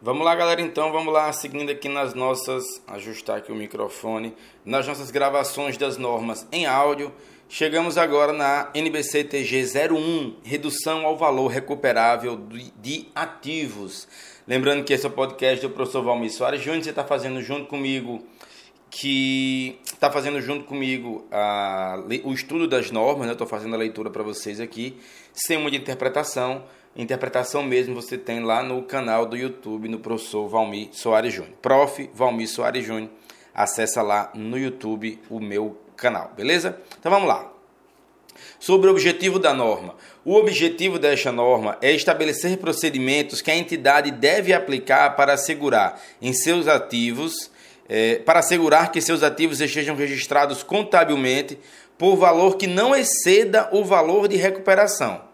Vamos lá, galera, então, vamos lá, seguindo aqui nas nossas, ajustar aqui o microfone, nas nossas gravações das normas em áudio. Chegamos agora na NBC TG 01, redução ao valor recuperável de ativos. Lembrando que esse é o podcast do professor Valmir Soares Júnior, você está fazendo junto comigo que está fazendo junto comigo a, o estudo das normas, né? Estou fazendo a leitura para vocês aqui, sem muita interpretação. Interpretação mesmo você tem lá no canal do YouTube, no professor Valmir Soares Júnior. Prof. Valmir Soares Júnior. Acessa lá no YouTube o meu canal, beleza? Então vamos lá. Sobre o objetivo da norma. O objetivo desta norma é estabelecer procedimentos que a entidade deve aplicar para assegurar em seus ativos é, para assegurar que seus ativos estejam registrados contabilmente por valor que não exceda o valor de recuperação.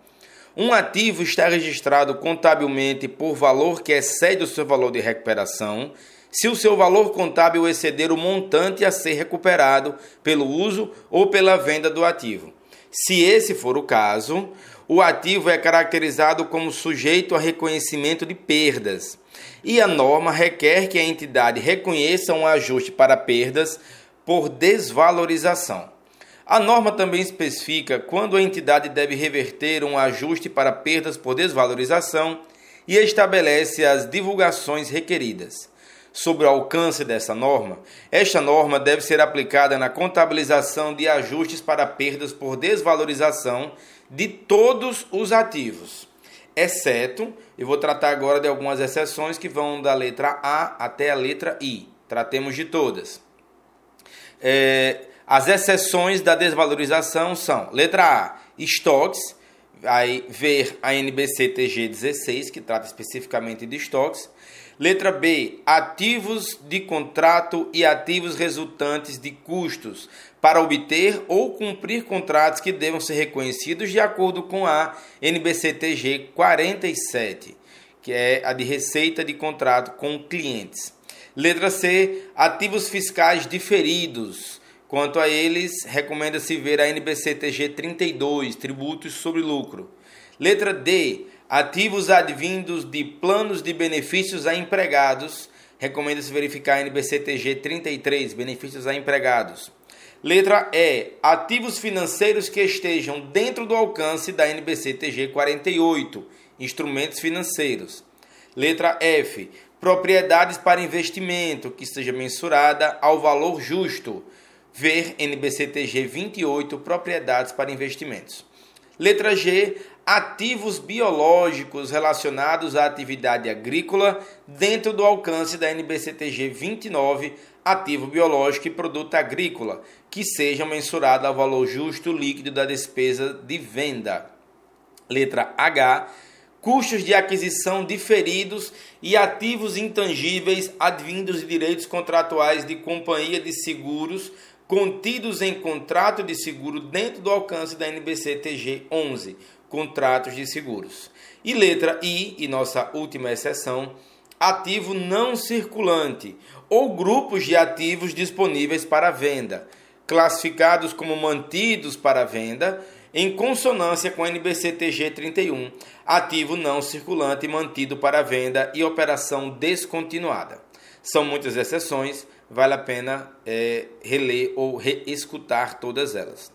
Um ativo está registrado contabilmente por valor que excede o seu valor de recuperação, se o seu valor contábil exceder o montante a ser recuperado pelo uso ou pela venda do ativo. Se esse for o caso, o ativo é caracterizado como sujeito a reconhecimento de perdas e a norma requer que a entidade reconheça um ajuste para perdas por desvalorização. A norma também especifica quando a entidade deve reverter um ajuste para perdas por desvalorização e estabelece as divulgações requeridas. Sobre o alcance dessa norma, esta norma deve ser aplicada na contabilização de ajustes para perdas por desvalorização de todos os ativos exceto, eu vou tratar agora de algumas exceções que vão da letra A até a letra I. Tratemos de todas. É, as exceções da desvalorização são: letra A, estoques, vai ver a NBC TG 16, que trata especificamente de estoques. Letra B, ativos de contrato e ativos resultantes de custos para obter ou cumprir contratos que devam ser reconhecidos de acordo com a NBCTG 47, que é a de receita de contrato com clientes. Letra C, ativos fiscais diferidos. Quanto a eles, recomenda-se ver a NBCTG 32, tributos sobre lucro. Letra D, ativos advindos de planos de benefícios a empregados. Recomenda-se verificar a NBCTG 33, benefícios a empregados. Letra E, ativos financeiros que estejam dentro do alcance da NBCTG 48, instrumentos financeiros. Letra F, propriedades para investimento que esteja mensurada ao valor justo. Ver NBCTG 28, propriedades para investimentos. Letra G, ativos biológicos relacionados à atividade agrícola dentro do alcance da NBCTG 29, ativo biológico e produto agrícola, que sejam mensurados ao valor justo líquido da despesa de venda. Letra H, custos de aquisição diferidos e ativos intangíveis advindos de direitos contratuais de companhia de seguros contidos em contrato de seguro dentro do alcance da NBC TG 11, contratos de seguros. E letra I, e nossa última exceção, ativo não circulante ou grupos de ativos disponíveis para venda, classificados como mantidos para venda, em consonância com a NBC TG 31, ativo não circulante mantido para venda e operação descontinuada. São muitas exceções, vale a pena é, reler ou reescutar todas elas.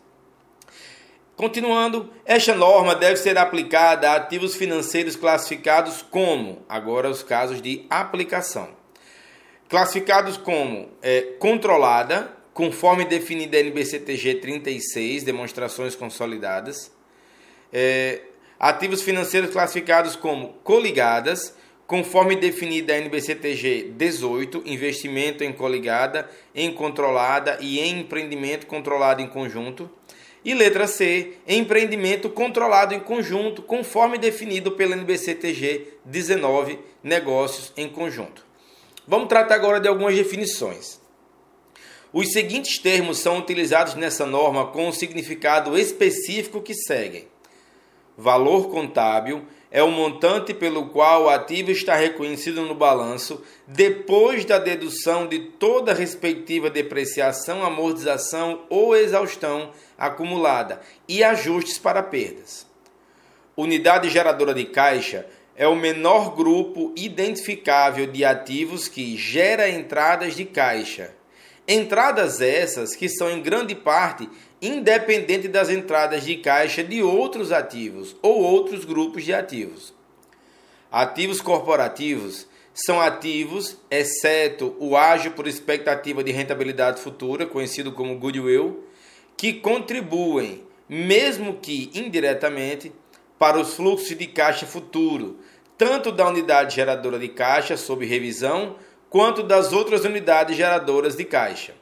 Continuando, esta norma deve ser aplicada a ativos financeiros classificados como, agora os casos de aplicação, classificados como é, controlada, conforme definida NBCTG 36, demonstrações consolidadas, é, ativos financeiros classificados como coligadas, conforme definida a NBCTG 18, investimento em coligada, em controlada e em empreendimento controlado em conjunto, e letra C, empreendimento controlado em conjunto, conforme definido pela NBCTG 19, negócios em conjunto. Vamos tratar agora de algumas definições. Os seguintes termos são utilizados nessa norma com o significado específico que seguem: valor contábil é o montante pelo qual o ativo está reconhecido no balanço depois da dedução de toda respectiva depreciação, amortização ou exaustão acumulada e ajustes para perdas. Unidade geradora de caixa é o menor grupo identificável de ativos que gera entradas de caixa. Entradas essas que são em grande parte independentes das entradas de caixa de outros ativos ou outros grupos de ativos. Ativos corporativos são ativos, exceto o ágio por expectativa de rentabilidade futura, conhecido como goodwill, que contribuem, mesmo que indiretamente, para os fluxos de caixa futuro, tanto da unidade geradora de caixa sob revisão, quanto das outras unidades geradoras de caixa.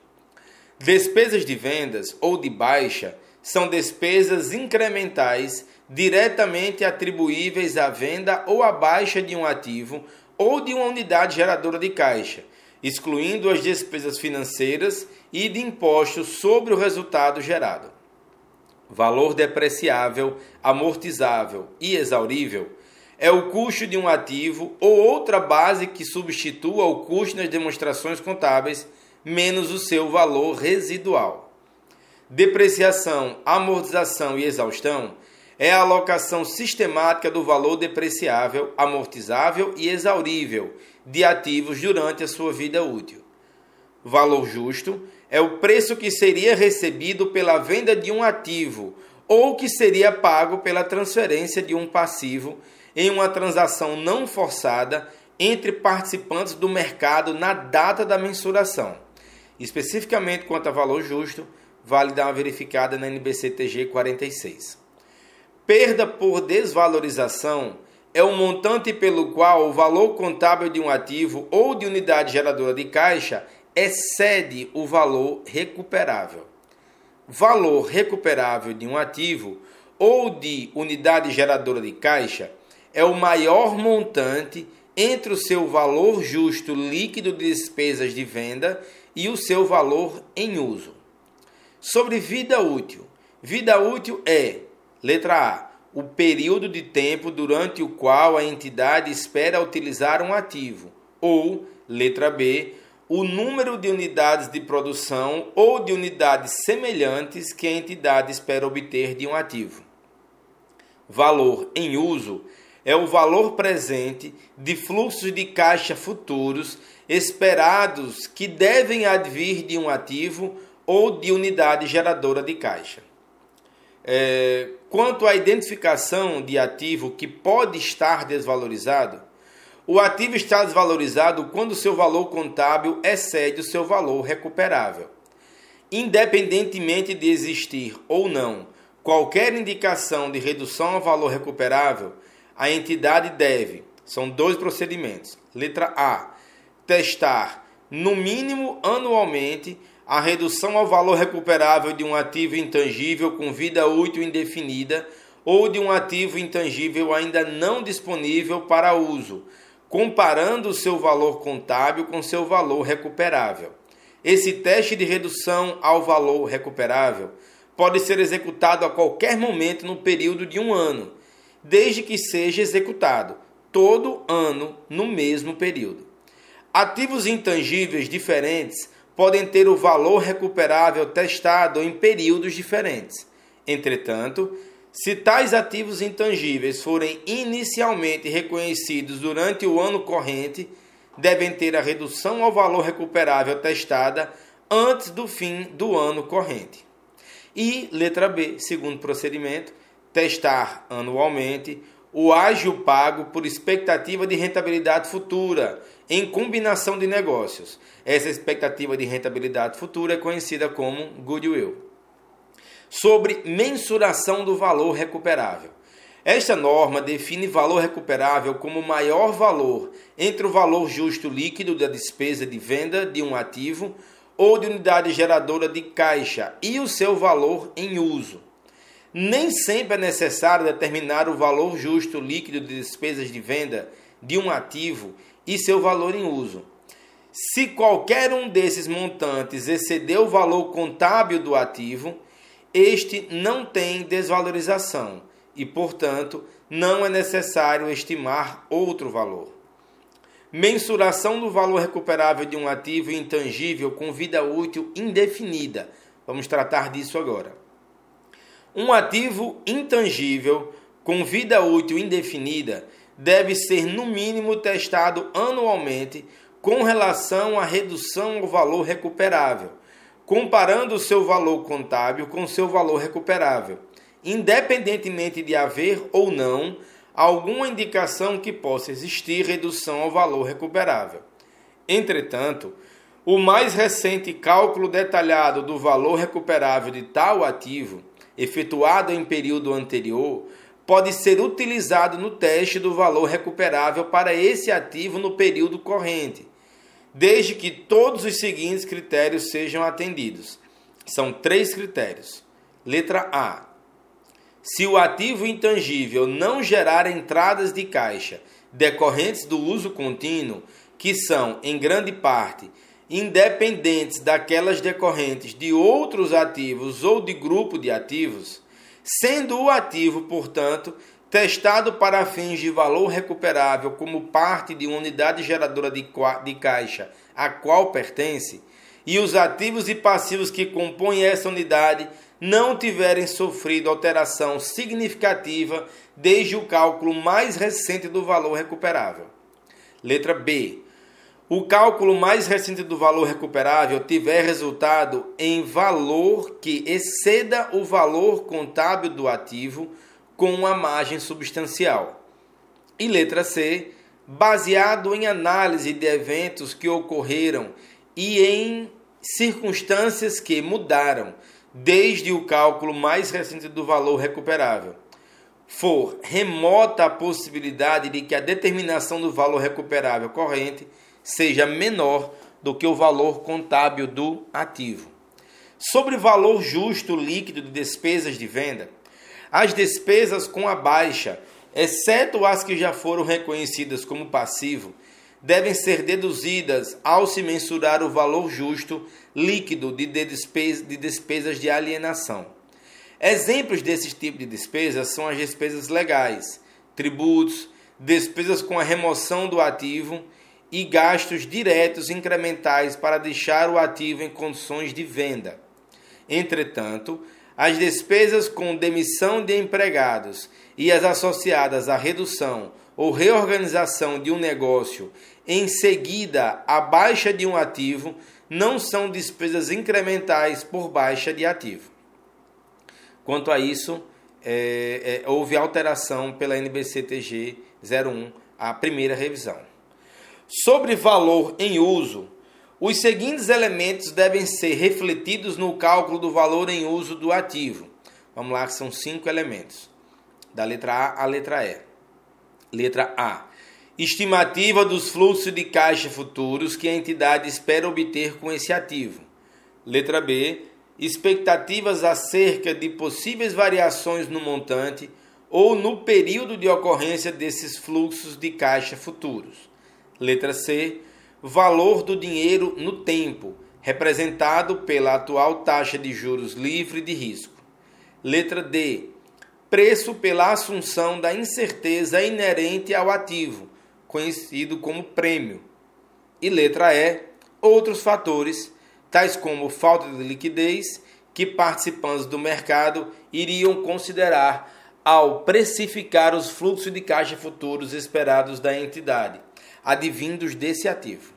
Despesas de vendas ou de baixa são despesas incrementais diretamente atribuíveis à venda ou à baixa de um ativo ou de uma unidade geradora de caixa, excluindo as despesas financeiras e de impostos sobre o resultado gerado. Valor depreciável, amortizável e exaurível é o custo de um ativo ou outra base que substitua o custo nas demonstrações contábeis menos o seu valor residual. Depreciação, amortização e exaustão é a alocação sistemática do valor depreciável, amortizável e exaurível de ativos durante a sua vida útil. Valor justo é o preço que seria recebido pela venda de um ativo ou que seria pago pela transferência de um passivo em uma transação não forçada entre participantes do mercado na data da mensuração. Especificamente quanto a valor justo, vale dar uma verificada na NBCTG 46. Perda por desvalorização é o montante pelo qual o valor contábil de um ativo ou de unidade geradora de caixa excede o valor recuperável. Valor recuperável de um ativo ou de unidade geradora de caixa é o maior montante entre o seu valor justo líquido de despesas de venda e o seu valor em uso. Sobre vida útil. Vida útil é Letra A. O período de tempo durante o qual a entidade espera utilizar um ativo. Ou, letra B, o número de unidades de produção ou de unidades semelhantes que a entidade espera obter de um ativo. Valor em uso é o valor presente de fluxos de caixa futuros esperados que devem advir de um ativo ou de unidade geradora de caixa. É, quanto à identificação de ativo que pode estar desvalorizado, o ativo está desvalorizado quando seu valor contábil excede o seu valor recuperável. Independentemente de existir ou não qualquer indicação de redução ao valor recuperável, a entidade deve, são dois procedimentos. Letra A, testar no mínimo anualmente a redução ao valor recuperável de um ativo intangível com vida útil indefinida ou de um ativo intangível ainda não disponível para uso, comparando o seu valor contábil com seu valor recuperável. Esse teste de redução ao valor recuperável pode ser executado a qualquer momento no período de um ano, desde que seja executado todo ano no mesmo período. Ativos intangíveis diferentes podem ter o valor recuperável testado em períodos diferentes. Entretanto, se tais ativos intangíveis forem inicialmente reconhecidos durante o ano corrente, devem ter a redução ao valor recuperável testada antes do fim do ano corrente. E, letra B, segundo procedimento, testar anualmente o ágio pago por expectativa de rentabilidade futura em combinação de negócios. Essa expectativa de rentabilidade futura é conhecida como goodwill. Sobre mensuração do valor recuperável. Esta norma define valor recuperável como o maior valor entre o valor justo líquido da despesa de venda de um ativo ou de unidade geradora de caixa e o seu valor em uso nem sempre é necessário determinar o valor justo líquido de despesas de venda de um ativo e seu valor em uso. Se qualquer um desses montantes exceder o valor contábil do ativo, este não tem desvalorização e, portanto, não é necessário estimar outro valor. Mensuração do valor recuperável de um ativo intangível com vida útil indefinida. Vamos tratar disso agora. Um ativo intangível com vida útil indefinida deve ser no mínimo testado anualmente com relação à redução ao valor recuperável, comparando o seu valor contábil com seu valor recuperável, independentemente de haver ou não alguma indicação que possa existir redução ao valor recuperável. Entretanto, o mais recente cálculo detalhado do valor recuperável de tal ativo, efetuado em período anterior, pode ser utilizado no teste do valor recuperável para esse ativo no período corrente, desde que todos os seguintes critérios sejam atendidos. São três critérios. Letra A. Se o ativo intangível não gerar entradas de caixa decorrentes do uso contínuo, que são, em grande parte, independentes daquelas decorrentes de outros ativos ou de grupo de ativos, sendo o ativo, portanto, testado para fins de valor recuperável como parte de uma unidade geradora de, caixa a qual pertence, e os ativos e passivos que compõem essa unidade não tiverem sofrido alteração significativa desde o cálculo mais recente do valor recuperável. Letra B o cálculo mais recente do valor recuperável tiver resultado em valor que exceda o valor contábil do ativo com uma margem substancial. E letra C, baseado em análise de eventos que ocorreram e em circunstâncias que mudaram desde o cálculo mais recente do valor recuperável. For remota a possibilidade de que a determinação do valor recuperável corrente seja menor do que o valor contábil do ativo. Sobre valor justo líquido de despesas de venda, as despesas com a baixa, exceto as que já foram reconhecidas como passivo, devem ser deduzidas ao se mensurar o valor justo líquido de, de despesas de alienação. Exemplos desse tipo de despesas são as despesas legais, tributos, despesas com a remoção do ativo e gastos diretos incrementais para deixar o ativo em condições de venda. Entretanto, as despesas com demissão de empregados e as associadas à redução ou reorganização de um negócio em seguida à baixa de um ativo não são despesas incrementais por baixa de ativo. Quanto a isso, é, é, houve alteração pela NBCTG 01, a primeira revisão. Sobre valor em uso, os seguintes elementos devem ser refletidos no cálculo do valor em uso do ativo. Vamos lá, são cinco elementos. Da letra A à letra E. Letra A. Estimativa dos fluxos de caixa futuros que a entidade espera obter com esse ativo. Letra B. Expectativas acerca de possíveis variações no montante ou no período de ocorrência desses fluxos de caixa futuros. Letra C. Valor do dinheiro no tempo, representado pela atual taxa de juros livre de risco. Letra D. Preço pela assunção da incerteza inerente ao ativo, conhecido como prêmio. E letra E. Outros fatores, tais como falta de liquidez, que participantes do mercado iriam considerar ao precificar os fluxos de caixa futuros esperados da entidade advindos desse ativo.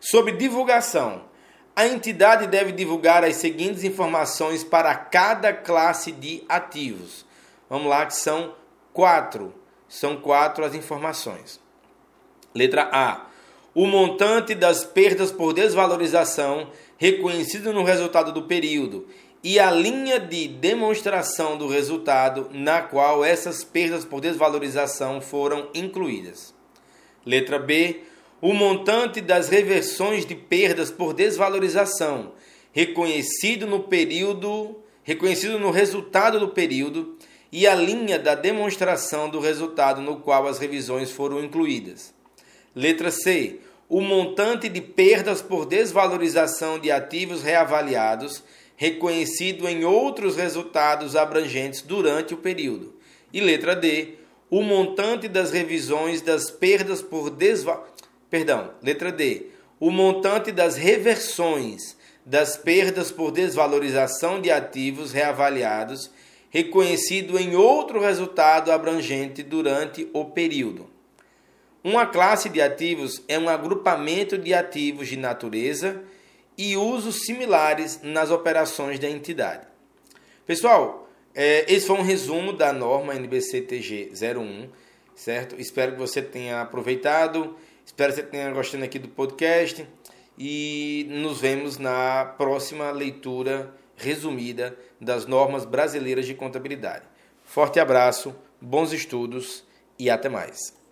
Sobre divulgação, a entidade deve divulgar as seguintes informações para cada classe de ativos. Vamos lá, que são quatro. São quatro as informações. Letra A. O montante das perdas por desvalorização reconhecido no resultado do período e a linha de demonstração do resultado na qual essas perdas por desvalorização foram incluídas. Letra B. O montante das reversões de perdas por desvalorização, reconhecido no período, reconhecido no resultado do período e a linha da demonstração do resultado no qual as revisões foram incluídas. Letra C. O montante de perdas por desvalorização de ativos reavaliados, reconhecido em outros resultados abrangentes durante o período. E letra D o montante das revisões das perdas por desva... Perdão, letra D. O montante das reversões das perdas por desvalorização de ativos reavaliados, reconhecido em outro resultado abrangente durante o período. Uma classe de ativos é um agrupamento de ativos de natureza e usos similares nas operações da entidade. Pessoal, é, esse foi um resumo da norma NBC-TG 01, certo? Espero que você tenha aproveitado, espero que você tenha gostado aqui do podcast e nos vemos na próxima leitura resumida das normas brasileiras de contabilidade. Forte abraço, bons estudos e até mais.